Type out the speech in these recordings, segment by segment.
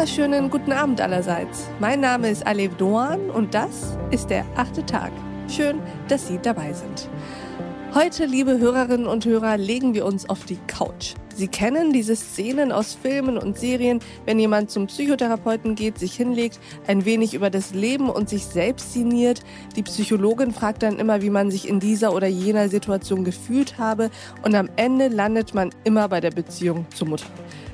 wunderschönen guten Abend allerseits. Mein Name ist Alev Doan und das ist der achte Tag. Schön, dass Sie dabei sind. Heute, liebe Hörerinnen und Hörer, legen wir uns auf die Couch. Sie kennen diese Szenen aus Filmen und Serien, wenn jemand zum Psychotherapeuten geht, sich hinlegt, ein wenig über das Leben und sich selbst sinniert. Die Psychologin fragt dann immer, wie man sich in dieser oder jener Situation gefühlt habe und am Ende landet man immer bei der Beziehung zur Mutter.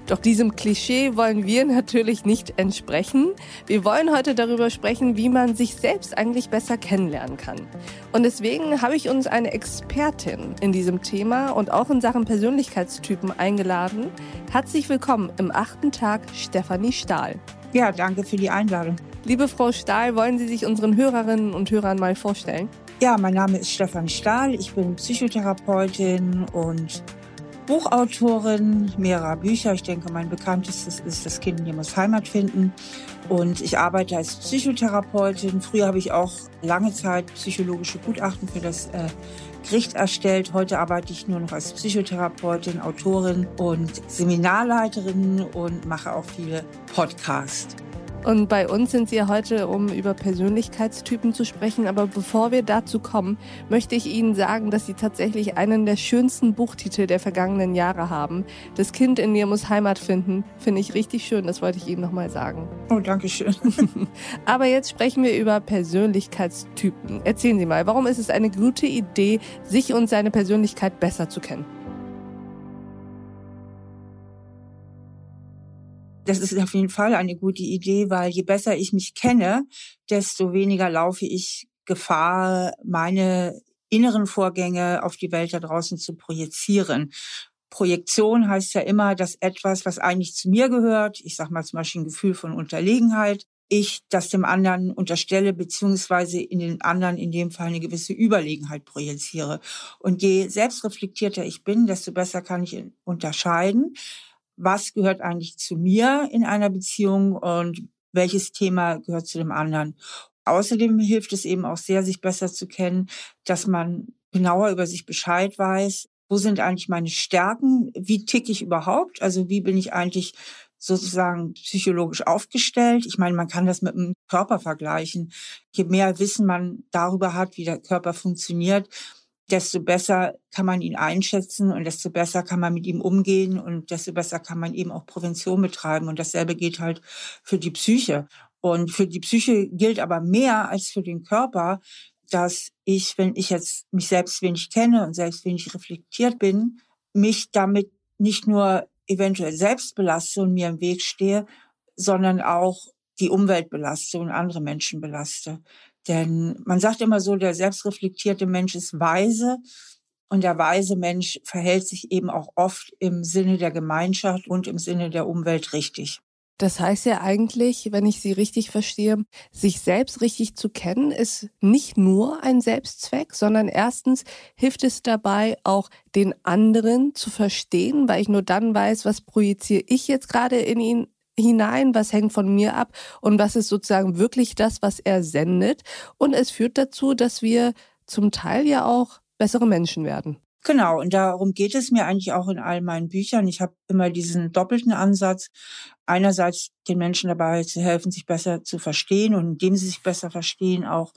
Doch diesem Klischee wollen wir natürlich nicht entsprechen. Wir wollen heute darüber sprechen, wie man sich selbst eigentlich besser kennenlernen kann. Und deswegen habe ich uns eine Expertin in diesem Thema und auch in Sachen Persönlichkeitstypen eingeladen. Herzlich willkommen im achten Tag, Stefanie Stahl. Ja, danke für die Einladung. Liebe Frau Stahl, wollen Sie sich unseren Hörerinnen und Hörern mal vorstellen? Ja, mein Name ist Stefanie Stahl. Ich bin Psychotherapeutin und Buchautorin mehrerer Bücher. Ich denke, mein bekanntestes ist Das Kind muss Heimat finden. Und ich arbeite als Psychotherapeutin. Früher habe ich auch lange Zeit psychologische Gutachten für das äh, Gericht erstellt. Heute arbeite ich nur noch als Psychotherapeutin, Autorin und Seminarleiterin und mache auch viele Podcasts. Und bei uns sind Sie ja heute, um über Persönlichkeitstypen zu sprechen. Aber bevor wir dazu kommen, möchte ich Ihnen sagen, dass Sie tatsächlich einen der schönsten Buchtitel der vergangenen Jahre haben. Das Kind in mir muss Heimat finden. Finde ich richtig schön. Das wollte ich Ihnen nochmal sagen. Oh, danke schön. Aber jetzt sprechen wir über Persönlichkeitstypen. Erzählen Sie mal, warum ist es eine gute Idee, sich und seine Persönlichkeit besser zu kennen? Das ist auf jeden Fall eine gute Idee, weil je besser ich mich kenne, desto weniger laufe ich Gefahr, meine inneren Vorgänge auf die Welt da draußen zu projizieren. Projektion heißt ja immer, dass etwas, was eigentlich zu mir gehört, ich sage mal zum Beispiel ein Gefühl von Unterlegenheit, ich das dem anderen unterstelle, beziehungsweise in den anderen in dem Fall eine gewisse Überlegenheit projiziere. Und je selbstreflektierter ich bin, desto besser kann ich unterscheiden, was gehört eigentlich zu mir in einer Beziehung und welches Thema gehört zu dem anderen. Außerdem hilft es eben auch sehr, sich besser zu kennen, dass man genauer über sich Bescheid weiß. Wo sind eigentlich meine Stärken? Wie ticke ich überhaupt? Also wie bin ich eigentlich sozusagen psychologisch aufgestellt? Ich meine, man kann das mit dem Körper vergleichen. Je mehr Wissen man darüber hat, wie der Körper funktioniert, desto besser kann man ihn einschätzen und desto besser kann man mit ihm umgehen und desto besser kann man eben auch Prävention betreiben. Und dasselbe geht halt für die Psyche. Und für die Psyche gilt aber mehr als für den Körper, dass ich, wenn ich jetzt mich selbst wenig kenne und selbst wenig reflektiert bin, mich damit nicht nur eventuell selbst belaste und mir im Weg stehe, sondern auch die Umwelt belaste und andere Menschen belaste. Denn man sagt immer so, der selbstreflektierte Mensch ist weise und der weise Mensch verhält sich eben auch oft im Sinne der Gemeinschaft und im Sinne der Umwelt richtig. Das heißt ja eigentlich, wenn ich Sie richtig verstehe, sich selbst richtig zu kennen, ist nicht nur ein Selbstzweck, sondern erstens hilft es dabei, auch den anderen zu verstehen, weil ich nur dann weiß, was projiziere ich jetzt gerade in ihn hinein, was hängt von mir ab und was ist sozusagen wirklich das, was er sendet. Und es führt dazu, dass wir zum Teil ja auch bessere Menschen werden. Genau, und darum geht es mir eigentlich auch in all meinen Büchern. Ich habe immer diesen doppelten Ansatz. Einerseits den Menschen dabei zu helfen, sich besser zu verstehen und indem sie sich besser verstehen, auch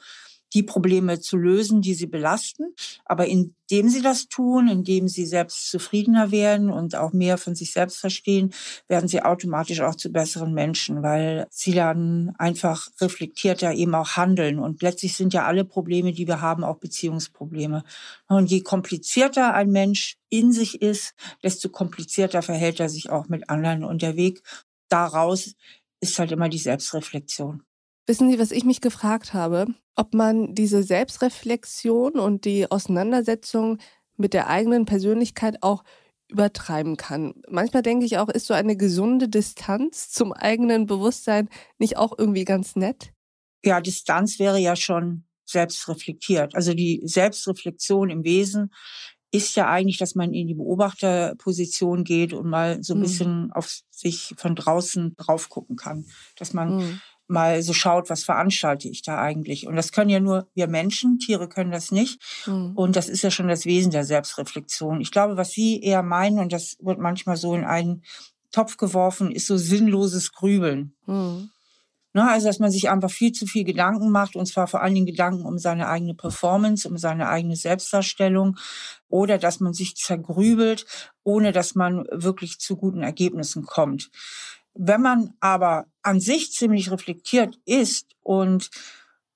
die Probleme zu lösen, die sie belasten. Aber indem sie das tun, indem sie selbst zufriedener werden und auch mehr von sich selbst verstehen, werden sie automatisch auch zu besseren Menschen, weil sie dann einfach reflektierter eben auch handeln. Und letztlich sind ja alle Probleme, die wir haben, auch Beziehungsprobleme. Und je komplizierter ein Mensch in sich ist, desto komplizierter verhält er sich auch mit anderen. Und der Weg daraus ist halt immer die Selbstreflexion. Wissen Sie, was ich mich gefragt habe? Ob man diese Selbstreflexion und die Auseinandersetzung mit der eigenen Persönlichkeit auch übertreiben kann. Manchmal denke ich auch, ist so eine gesunde Distanz zum eigenen Bewusstsein nicht auch irgendwie ganz nett? Ja, Distanz wäre ja schon selbstreflektiert. Also die Selbstreflexion im Wesen ist ja eigentlich, dass man in die Beobachterposition geht und mal so ein mhm. bisschen auf sich von draußen drauf gucken kann. Dass man mhm mal so schaut, was veranstalte ich da eigentlich. Und das können ja nur wir Menschen, Tiere können das nicht. Mhm. Und das ist ja schon das Wesen der Selbstreflexion. Ich glaube, was Sie eher meinen, und das wird manchmal so in einen Topf geworfen, ist so sinnloses Grübeln. Mhm. Ne, also, dass man sich einfach viel zu viel Gedanken macht, und zwar vor allen Dingen Gedanken um seine eigene Performance, um seine eigene Selbstdarstellung, oder dass man sich zergrübelt, ohne dass man wirklich zu guten Ergebnissen kommt. Wenn man aber an sich ziemlich reflektiert ist und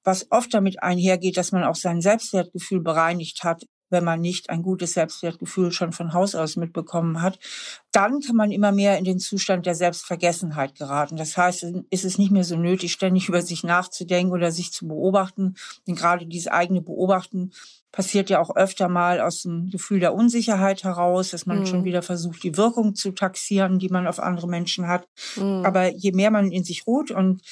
was oft damit einhergeht, dass man auch sein Selbstwertgefühl bereinigt hat, wenn man nicht ein gutes Selbstwertgefühl schon von Haus aus mitbekommen hat, dann kann man immer mehr in den Zustand der Selbstvergessenheit geraten. Das heißt, ist es nicht mehr so nötig, ständig über sich nachzudenken oder sich zu beobachten. Denn gerade dieses eigene Beobachten passiert ja auch öfter mal aus dem Gefühl der Unsicherheit heraus, dass man mhm. schon wieder versucht, die Wirkung zu taxieren, die man auf andere Menschen hat. Mhm. Aber je mehr man in sich ruht und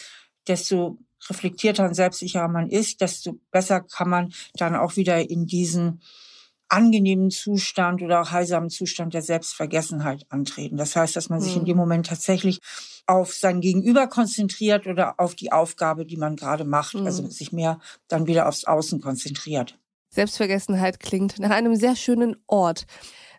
desto reflektierter und selbstsicherer man ist, desto besser kann man dann auch wieder in diesen angenehmen Zustand oder auch heilsamen Zustand der Selbstvergessenheit antreten. Das heißt, dass man sich in dem mhm. Moment tatsächlich auf sein Gegenüber konzentriert oder auf die Aufgabe, die man gerade macht, mhm. also sich mehr dann wieder aufs Außen konzentriert. Selbstvergessenheit klingt nach einem sehr schönen Ort.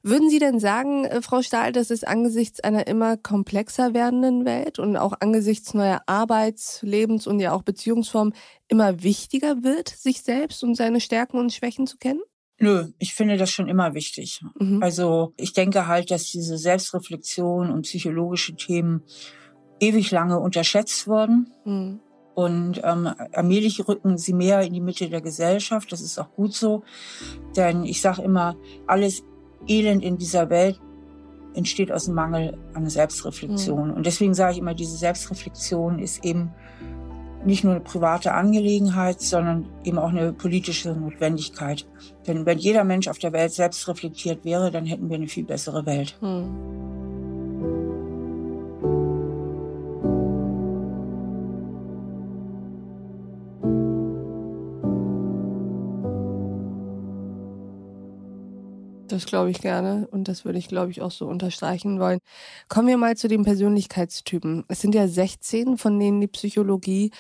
Würden Sie denn sagen, äh, Frau Stahl, dass es angesichts einer immer komplexer werdenden Welt und auch angesichts neuer Arbeits-, Lebens- und ja auch Beziehungsformen immer wichtiger wird, sich selbst und seine Stärken und Schwächen zu kennen? Nö, ich finde das schon immer wichtig. Mhm. Also ich denke halt, dass diese Selbstreflexion und psychologische Themen ewig lange unterschätzt wurden. Mhm. Und ähm, allmählich rücken sie mehr in die Mitte der Gesellschaft. Das ist auch gut so. Denn ich sage immer, alles Elend in dieser Welt entsteht aus dem Mangel an Selbstreflexion. Mhm. Und deswegen sage ich immer, diese Selbstreflexion ist eben nicht nur eine private Angelegenheit, sondern eben auch eine politische Notwendigkeit. Denn wenn jeder Mensch auf der Welt selbst reflektiert wäre, dann hätten wir eine viel bessere Welt. Hm. Das glaube ich gerne und das würde ich, glaube ich, auch so unterstreichen wollen. Kommen wir mal zu den Persönlichkeitstypen. Es sind ja 16, von denen die Psychologie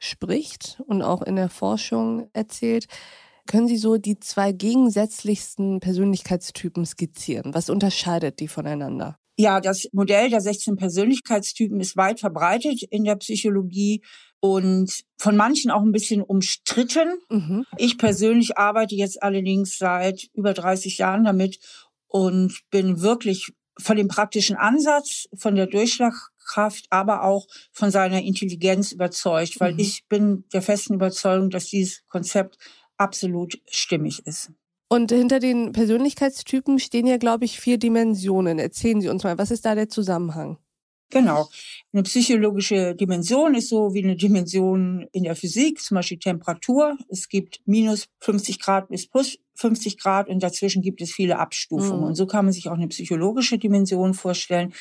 spricht und auch in der Forschung erzählt. Können Sie so die zwei gegensätzlichsten Persönlichkeitstypen skizzieren? Was unterscheidet die voneinander? Ja, das Modell der 16 Persönlichkeitstypen ist weit verbreitet in der Psychologie und von manchen auch ein bisschen umstritten. Mhm. Ich persönlich arbeite jetzt allerdings seit über 30 Jahren damit und bin wirklich von dem praktischen Ansatz, von der Durchschlagkraft, aber auch von seiner Intelligenz überzeugt, weil mhm. ich bin der festen Überzeugung, dass dieses Konzept absolut stimmig ist. Und hinter den Persönlichkeitstypen stehen ja, glaube ich, vier Dimensionen. Erzählen Sie uns mal, was ist da der Zusammenhang? Genau. Eine psychologische Dimension ist so wie eine Dimension in der Physik, zum Beispiel Temperatur. Es gibt minus 50 Grad bis plus 50 Grad und dazwischen gibt es viele Abstufungen. Mhm. Und so kann man sich auch eine psychologische Dimension vorstellen.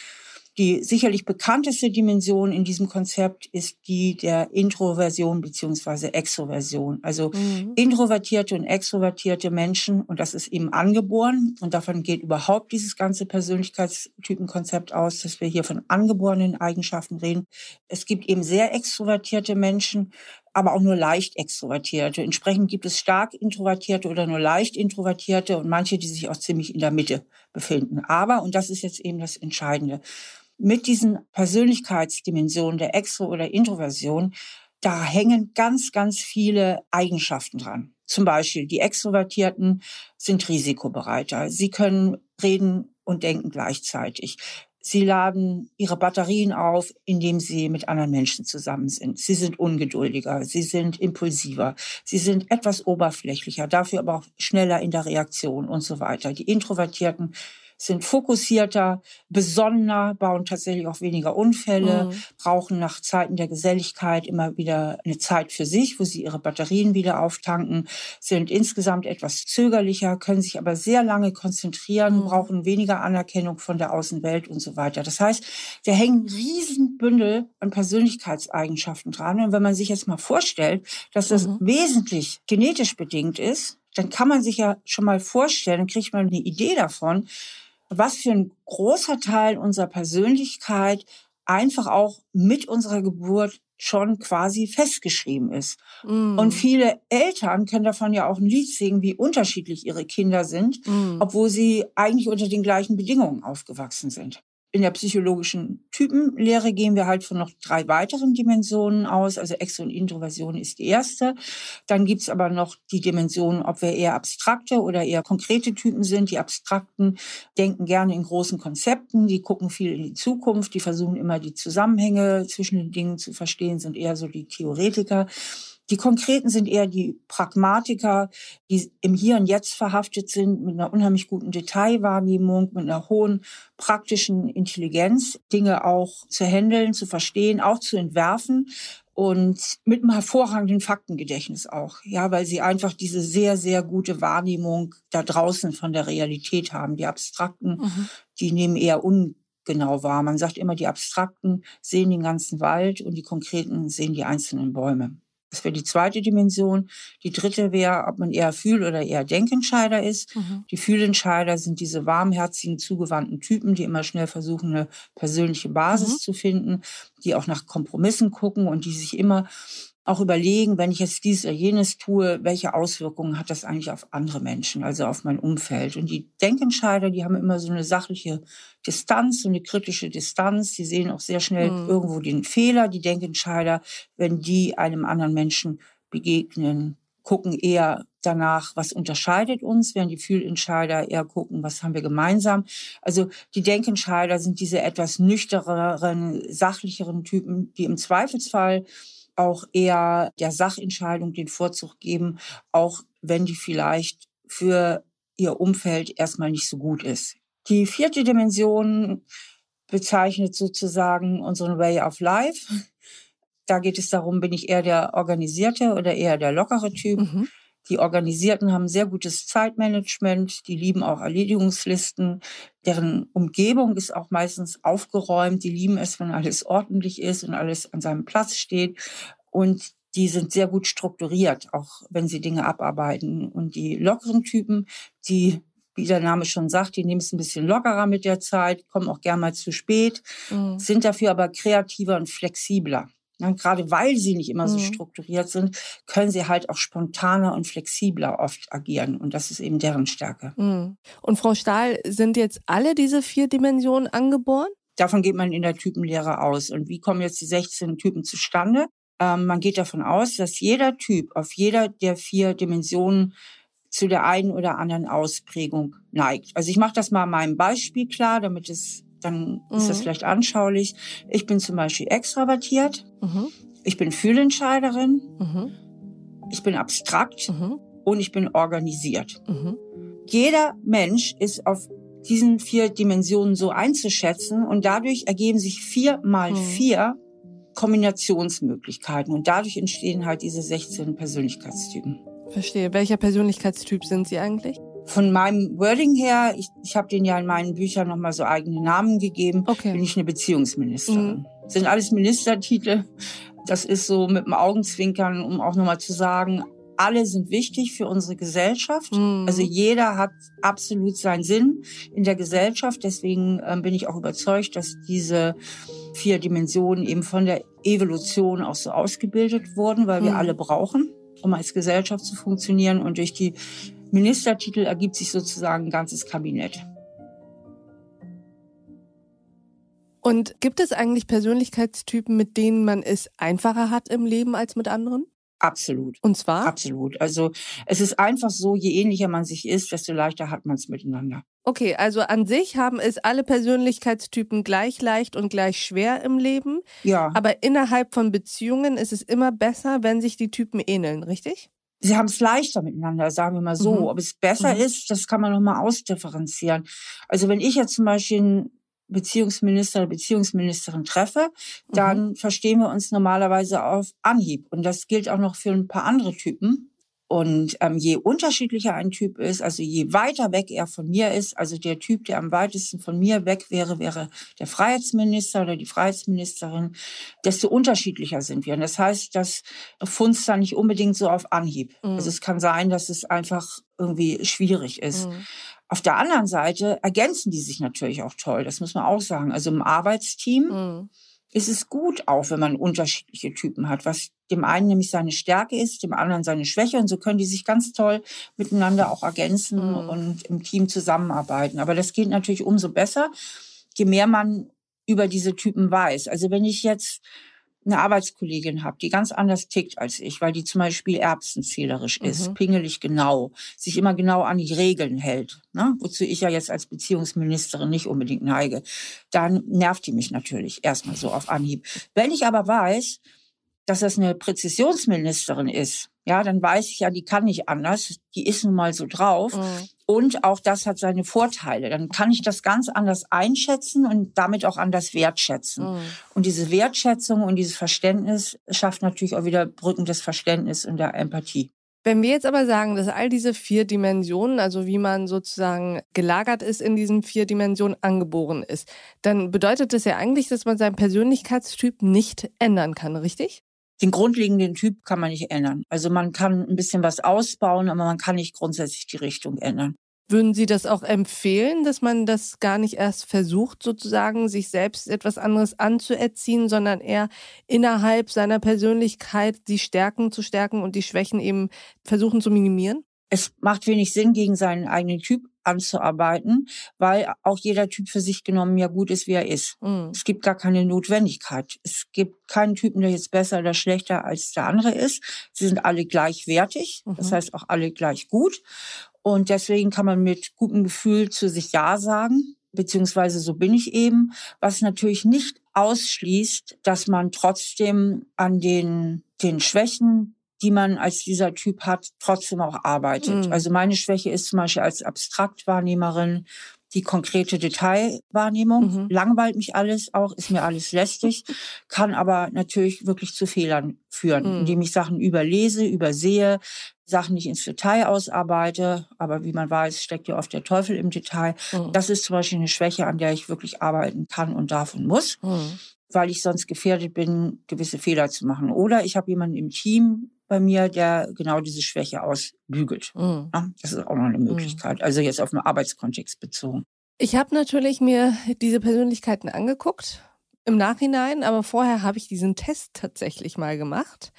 Die sicherlich bekannteste Dimension in diesem Konzept ist die der Introversion beziehungsweise Extroversion. Also mhm. introvertierte und extrovertierte Menschen, und das ist eben angeboren, und davon geht überhaupt dieses ganze Persönlichkeitstypenkonzept aus, dass wir hier von angeborenen Eigenschaften reden. Es gibt eben sehr extrovertierte Menschen, aber auch nur leicht extrovertierte. Entsprechend gibt es stark introvertierte oder nur leicht introvertierte und manche, die sich auch ziemlich in der Mitte befinden. Aber, und das ist jetzt eben das Entscheidende, mit diesen Persönlichkeitsdimensionen der Extro- oder Introversion, da hängen ganz, ganz viele Eigenschaften dran. Zum Beispiel die Extrovertierten sind risikobereiter. Sie können reden und denken gleichzeitig. Sie laden ihre Batterien auf, indem sie mit anderen Menschen zusammen sind. Sie sind ungeduldiger, sie sind impulsiver, sie sind etwas oberflächlicher, dafür aber auch schneller in der Reaktion und so weiter. Die Introvertierten sind fokussierter, besonnener, bauen tatsächlich auch weniger Unfälle, mhm. brauchen nach Zeiten der Geselligkeit immer wieder eine Zeit für sich, wo sie ihre Batterien wieder auftanken, sind insgesamt etwas zögerlicher, können sich aber sehr lange konzentrieren, mhm. brauchen weniger Anerkennung von der Außenwelt und so weiter. Das heißt, da hängen Riesenbündel an Persönlichkeitseigenschaften dran. Und wenn man sich jetzt mal vorstellt, dass das mhm. wesentlich genetisch bedingt ist, dann kann man sich ja schon mal vorstellen, dann kriegt man eine Idee davon, was für ein großer Teil unserer Persönlichkeit einfach auch mit unserer Geburt schon quasi festgeschrieben ist. Mm. Und viele Eltern können davon ja auch ein Lied singen, wie unterschiedlich ihre Kinder sind, mm. obwohl sie eigentlich unter den gleichen Bedingungen aufgewachsen sind. In der psychologischen Typenlehre gehen wir halt von noch drei weiteren Dimensionen aus. Also Extro- und Introversion ist die erste. Dann gibt's aber noch die Dimension, ob wir eher abstrakte oder eher konkrete Typen sind. Die Abstrakten denken gerne in großen Konzepten, die gucken viel in die Zukunft, die versuchen immer die Zusammenhänge zwischen den Dingen zu verstehen, sind eher so die Theoretiker. Die Konkreten sind eher die Pragmatiker, die im Hier und Jetzt verhaftet sind, mit einer unheimlich guten Detailwahrnehmung, mit einer hohen praktischen Intelligenz, Dinge auch zu handeln, zu verstehen, auch zu entwerfen und mit einem hervorragenden Faktengedächtnis auch, ja, weil sie einfach diese sehr, sehr gute Wahrnehmung da draußen von der Realität haben. Die Abstrakten, mhm. die nehmen eher ungenau wahr. Man sagt immer, die Abstrakten sehen den ganzen Wald und die Konkreten sehen die einzelnen Bäume. Das wäre die zweite Dimension. Die dritte wäre, ob man eher Fühl- oder eher Denkentscheider ist. Mhm. Die Fühlentscheider sind diese warmherzigen, zugewandten Typen, die immer schnell versuchen, eine persönliche Basis mhm. zu finden, die auch nach Kompromissen gucken und die sich immer auch überlegen, wenn ich jetzt dies oder jenes tue, welche Auswirkungen hat das eigentlich auf andere Menschen, also auf mein Umfeld. Und die Denkentscheider, die haben immer so eine sachliche Distanz, so eine kritische Distanz. Die sehen auch sehr schnell mhm. irgendwo den Fehler. Die Denkentscheider, wenn die einem anderen Menschen begegnen, gucken eher danach, was unterscheidet uns, während die Fühlentscheider eher gucken, was haben wir gemeinsam. Also die Denkentscheider sind diese etwas nüchterneren, sachlicheren Typen, die im Zweifelsfall auch eher der Sachentscheidung den Vorzug geben, auch wenn die vielleicht für ihr Umfeld erstmal nicht so gut ist. Die vierte Dimension bezeichnet sozusagen unseren Way of Life. Da geht es darum, bin ich eher der organisierte oder eher der lockere Typ. Mhm. Die Organisierten haben sehr gutes Zeitmanagement, die lieben auch Erledigungslisten, deren Umgebung ist auch meistens aufgeräumt, die lieben es, wenn alles ordentlich ist und alles an seinem Platz steht und die sind sehr gut strukturiert, auch wenn sie Dinge abarbeiten. Und die lockeren Typen, die wie der Name schon sagt, die nehmen es ein bisschen lockerer mit der Zeit, kommen auch gern mal zu spät, mhm. sind dafür aber kreativer und flexibler. Ja, gerade weil sie nicht immer so mhm. strukturiert sind, können sie halt auch spontaner und flexibler oft agieren. Und das ist eben deren Stärke. Mhm. Und Frau Stahl, sind jetzt alle diese vier Dimensionen angeboren? Davon geht man in der Typenlehre aus. Und wie kommen jetzt die 16 Typen zustande? Ähm, man geht davon aus, dass jeder Typ auf jeder der vier Dimensionen zu der einen oder anderen Ausprägung neigt. Also ich mache das mal an meinem Beispiel klar, damit es dann mhm. ist das mhm. vielleicht anschaulich. Ich bin zum Beispiel extravertiert. Mhm. Ich bin Fühlentscheiderin. Mhm. Ich bin abstrakt. Mhm. Und ich bin organisiert. Mhm. Jeder Mensch ist auf diesen vier Dimensionen so einzuschätzen und dadurch ergeben sich vier mal vier Kombinationsmöglichkeiten und dadurch entstehen halt diese 16 Persönlichkeitstypen. Verstehe. Welcher Persönlichkeitstyp sind Sie eigentlich? Von meinem Wording her, ich, ich habe denen ja in meinen Büchern nochmal so eigene Namen gegeben, okay. bin ich eine Beziehungsministerin. Mhm. Das sind alles Ministertitel. Das ist so mit dem Augenzwinkern, um auch nochmal zu sagen, alle sind wichtig für unsere Gesellschaft. Mhm. Also jeder hat absolut seinen Sinn in der Gesellschaft. Deswegen ähm, bin ich auch überzeugt, dass diese vier Dimensionen eben von der Evolution auch so ausgebildet wurden, weil mhm. wir alle brauchen, um als Gesellschaft zu funktionieren. Und durch die Ministertitel ergibt sich sozusagen ein ganzes Kabinett. Und gibt es eigentlich Persönlichkeitstypen, mit denen man es einfacher hat im Leben als mit anderen? Absolut. Und zwar? Absolut. Also es ist einfach so, je ähnlicher man sich ist, desto leichter hat man es miteinander. Okay, also an sich haben es alle Persönlichkeitstypen gleich leicht und gleich schwer im Leben. Ja. Aber innerhalb von Beziehungen ist es immer besser, wenn sich die Typen ähneln, richtig? Sie haben es leichter miteinander, sagen wir mal so. Mhm. Ob es besser mhm. ist, das kann man nochmal ausdifferenzieren. Also wenn ich jetzt zum Beispiel einen Beziehungsminister oder Beziehungsministerin treffe, dann mhm. verstehen wir uns normalerweise auf Anhieb. Und das gilt auch noch für ein paar andere Typen. Und ähm, je unterschiedlicher ein Typ ist, also je weiter weg er von mir ist, also der Typ, der am weitesten von mir weg wäre, wäre der Freiheitsminister oder die Freiheitsministerin, desto unterschiedlicher sind wir. Und das heißt, das funzt dann nicht unbedingt so auf Anhieb. Mhm. Also es kann sein, dass es einfach irgendwie schwierig ist. Mhm. Auf der anderen Seite ergänzen die sich natürlich auch toll, das muss man auch sagen. Also im Arbeitsteam mhm ist es gut auch, wenn man unterschiedliche Typen hat, was dem einen nämlich seine Stärke ist, dem anderen seine Schwäche und so können die sich ganz toll miteinander auch ergänzen mhm. und im Team zusammenarbeiten. Aber das geht natürlich umso besser, je mehr man über diese Typen weiß. Also wenn ich jetzt eine Arbeitskollegin habe, die ganz anders tickt als ich, weil die zum Beispiel erbsenzählerisch ist, mhm. pingelig genau, sich immer genau an die Regeln hält, ne? wozu ich ja jetzt als Beziehungsministerin nicht unbedingt neige, dann nervt die mich natürlich erstmal so auf Anhieb. Wenn ich aber weiß, dass das eine Präzisionsministerin ist, ja, dann weiß ich ja, die kann nicht anders, die ist nun mal so drauf. Mhm. Und auch das hat seine Vorteile. Dann kann ich das ganz anders einschätzen und damit auch anders wertschätzen. Mhm. Und diese Wertschätzung und dieses Verständnis schafft natürlich auch wieder Brücken des Verständnisses und der Empathie. Wenn wir jetzt aber sagen, dass all diese vier Dimensionen, also wie man sozusagen gelagert ist in diesen vier Dimensionen, angeboren ist, dann bedeutet das ja eigentlich, dass man seinen Persönlichkeitstyp nicht ändern kann, richtig? Den grundlegenden Typ kann man nicht ändern. Also man kann ein bisschen was ausbauen, aber man kann nicht grundsätzlich die Richtung ändern. Würden Sie das auch empfehlen, dass man das gar nicht erst versucht, sozusagen sich selbst etwas anderes anzuerziehen, sondern eher innerhalb seiner Persönlichkeit die Stärken zu stärken und die Schwächen eben versuchen zu minimieren? Es macht wenig Sinn, gegen seinen eigenen Typ anzuarbeiten, weil auch jeder Typ für sich genommen ja gut ist, wie er ist. Mhm. Es gibt gar keine Notwendigkeit. Es gibt keinen Typen, der jetzt besser oder schlechter als der andere ist. Sie sind alle gleichwertig, mhm. das heißt auch alle gleich gut. Und deswegen kann man mit gutem Gefühl zu sich Ja sagen, beziehungsweise so bin ich eben, was natürlich nicht ausschließt, dass man trotzdem an den, den Schwächen die man als dieser Typ hat, trotzdem auch arbeitet. Mhm. Also meine Schwäche ist zum Beispiel als Abstraktwahrnehmerin die konkrete Detailwahrnehmung. Mhm. Langweilt mich alles auch, ist mir alles lästig, kann aber natürlich wirklich zu Fehlern führen, mhm. indem ich Sachen überlese, übersehe, Sachen nicht ins Detail ausarbeite. Aber wie man weiß, steckt ja oft der Teufel im Detail. Mhm. Das ist zum Beispiel eine Schwäche, an der ich wirklich arbeiten kann und darf und muss. Mhm. weil ich sonst gefährdet bin, gewisse Fehler zu machen. Oder ich habe jemanden im Team, bei mir, der genau diese Schwäche ausbügelt. Mhm. das ist auch noch eine mhm. Möglichkeit. Also jetzt auf den Arbeitskontext bezogen. Ich habe natürlich mir diese Persönlichkeiten angeguckt im Nachhinein, aber vorher habe ich diesen Test tatsächlich mal gemacht.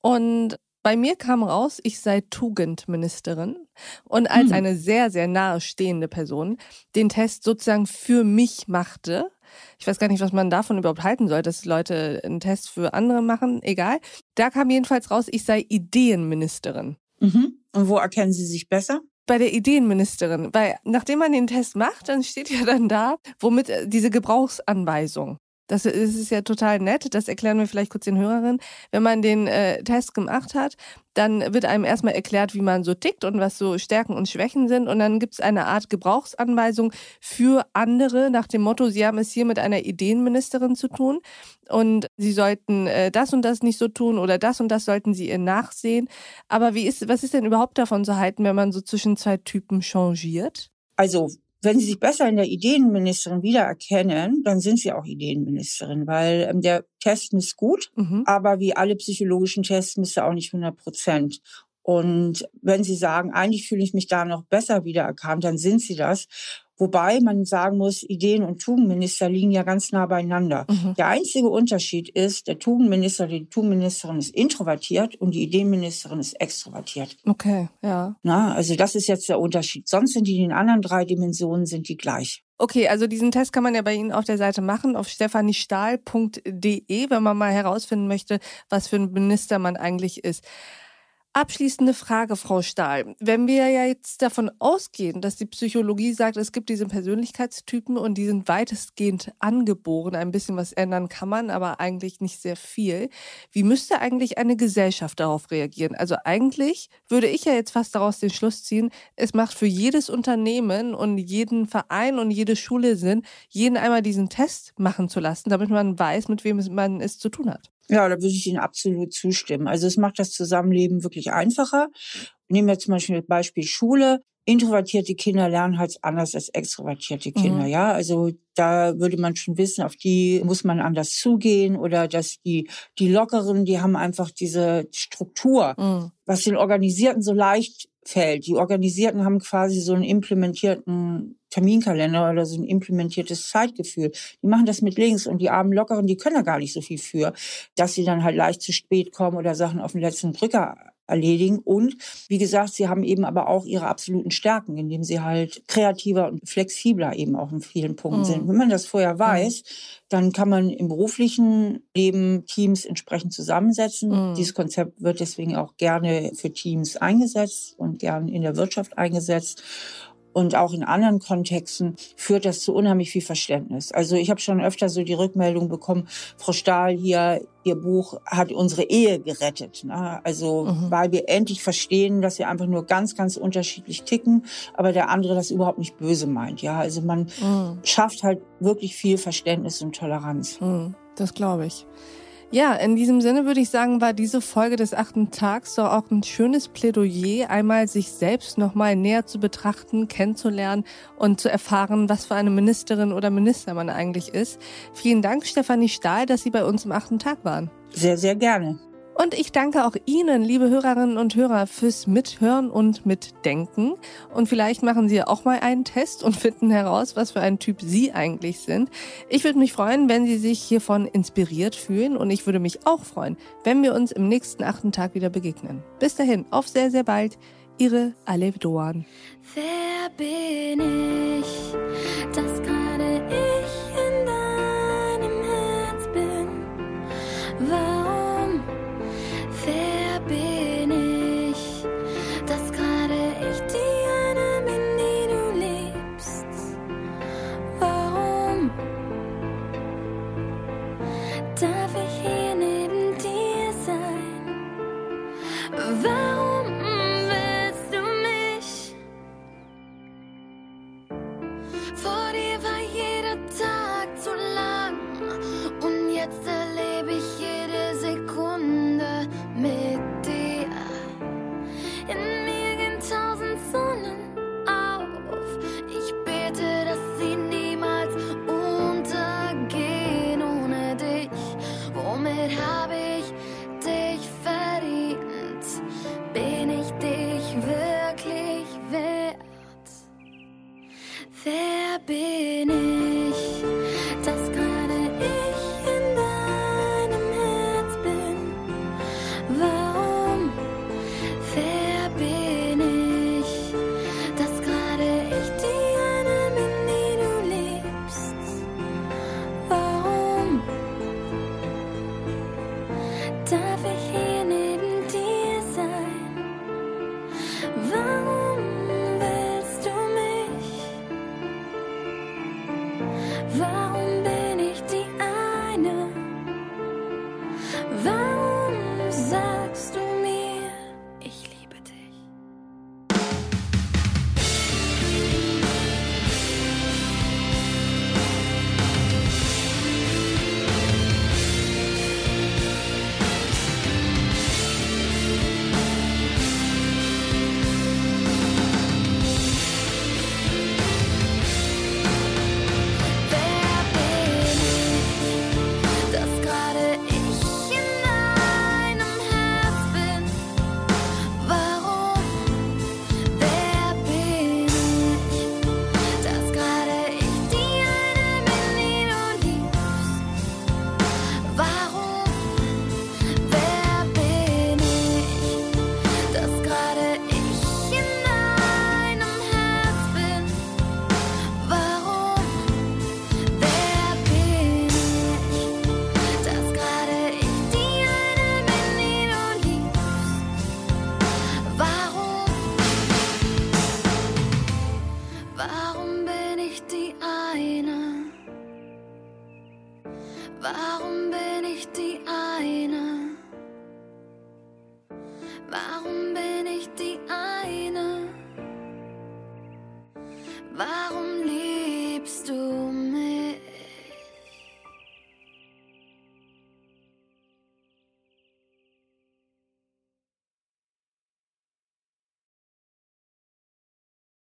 Und bei mir kam raus, ich sei Tugendministerin und als mhm. eine sehr, sehr nahestehende Person den Test sozusagen für mich machte ich weiß gar nicht, was man davon überhaupt halten soll, dass Leute einen Test für andere machen. Egal. Da kam jedenfalls raus, ich sei Ideenministerin. Mhm. Und wo erkennen Sie sich besser? Bei der Ideenministerin. Weil nachdem man den Test macht, dann steht ja dann da, womit äh, diese Gebrauchsanweisung. Das ist ja total nett. Das erklären wir vielleicht kurz den Hörerinnen. Wenn man den äh, Test gemacht hat, dann wird einem erstmal erklärt, wie man so tickt und was so Stärken und Schwächen sind. Und dann gibt es eine Art Gebrauchsanweisung für andere nach dem Motto, Sie haben es hier mit einer Ideenministerin zu tun und Sie sollten äh, das und das nicht so tun oder das und das sollten Sie ihr nachsehen. Aber wie ist, was ist denn überhaupt davon zu halten, wenn man so zwischen zwei Typen changiert? Also wenn Sie sich besser in der Ideenministerin wiedererkennen, dann sind Sie auch Ideenministerin, weil ähm, der Test ist gut, mhm. aber wie alle psychologischen Tests misst er auch nicht 100 Prozent. Und wenn Sie sagen, eigentlich fühle ich mich da noch besser wiedererkannt, dann sind Sie das. Wobei man sagen muss, Ideen- und Tugendminister liegen ja ganz nah beieinander. Mhm. Der einzige Unterschied ist, der Tugendminister, die Tugendministerin ist introvertiert und die Ideenministerin ist extrovertiert. Okay, ja. Na, also das ist jetzt der Unterschied. Sonst sind die in den anderen drei Dimensionen sind die gleich. Okay, also diesen Test kann man ja bei Ihnen auf der Seite machen, auf stephaniestahl.de, wenn man mal herausfinden möchte, was für ein Minister man eigentlich ist. Abschließende Frage, Frau Stahl. Wenn wir ja jetzt davon ausgehen, dass die Psychologie sagt, es gibt diese Persönlichkeitstypen und die sind weitestgehend angeboren, ein bisschen was ändern kann man, aber eigentlich nicht sehr viel. Wie müsste eigentlich eine Gesellschaft darauf reagieren? Also eigentlich würde ich ja jetzt fast daraus den Schluss ziehen, es macht für jedes Unternehmen und jeden Verein und jede Schule Sinn, jeden einmal diesen Test machen zu lassen, damit man weiß, mit wem man es zu tun hat. Ja, da würde ich Ihnen absolut zustimmen. Also es macht das Zusammenleben wirklich einfacher. Nehmen wir zum Beispiel das Beispiel Schule. Introvertierte Kinder lernen halt anders als extrovertierte Kinder, mhm. ja. Also da würde man schon wissen, auf die muss man anders zugehen oder dass die, die Lockeren, die haben einfach diese Struktur, mhm. was den Organisierten so leicht fällt. Die Organisierten haben quasi so einen implementierten Terminkalender oder so ein implementiertes Zeitgefühl. Die machen das mit links und die armen Lockeren, die können da gar nicht so viel für, dass sie dann halt leicht zu spät kommen oder Sachen auf den letzten Drücker erledigen. Und wie gesagt, sie haben eben aber auch ihre absoluten Stärken, indem sie halt kreativer und flexibler eben auch in vielen Punkten mhm. sind. Wenn man das vorher mhm. weiß, dann kann man im beruflichen Leben Teams entsprechend zusammensetzen. Mhm. Dieses Konzept wird deswegen auch gerne für Teams eingesetzt und gern in der Wirtschaft eingesetzt und auch in anderen Kontexten führt das zu unheimlich viel Verständnis. Also ich habe schon öfter so die Rückmeldung bekommen, Frau Stahl hier, Ihr Buch hat unsere Ehe gerettet. Ne? Also mhm. weil wir endlich verstehen, dass wir einfach nur ganz, ganz unterschiedlich ticken, aber der andere das überhaupt nicht böse meint. Ja, also man mhm. schafft halt wirklich viel Verständnis und Toleranz. Mhm, das glaube ich. Ja, in diesem Sinne würde ich sagen, war diese Folge des achten Tags doch auch ein schönes Plädoyer, einmal sich selbst nochmal näher zu betrachten, kennenzulernen und zu erfahren, was für eine Ministerin oder Minister man eigentlich ist. Vielen Dank, Stefanie Stahl, dass Sie bei uns im achten Tag waren. Sehr, sehr gerne. Und ich danke auch Ihnen, liebe Hörerinnen und Hörer, fürs Mithören und Mitdenken. Und vielleicht machen Sie auch mal einen Test und finden heraus, was für ein Typ Sie eigentlich sind. Ich würde mich freuen, wenn Sie sich hiervon inspiriert fühlen. Und ich würde mich auch freuen, wenn wir uns im nächsten achten Tag wieder begegnen. Bis dahin, auf sehr, sehr bald. Ihre Alev Doan. Wer bin ich, dass gerade ich Wer bin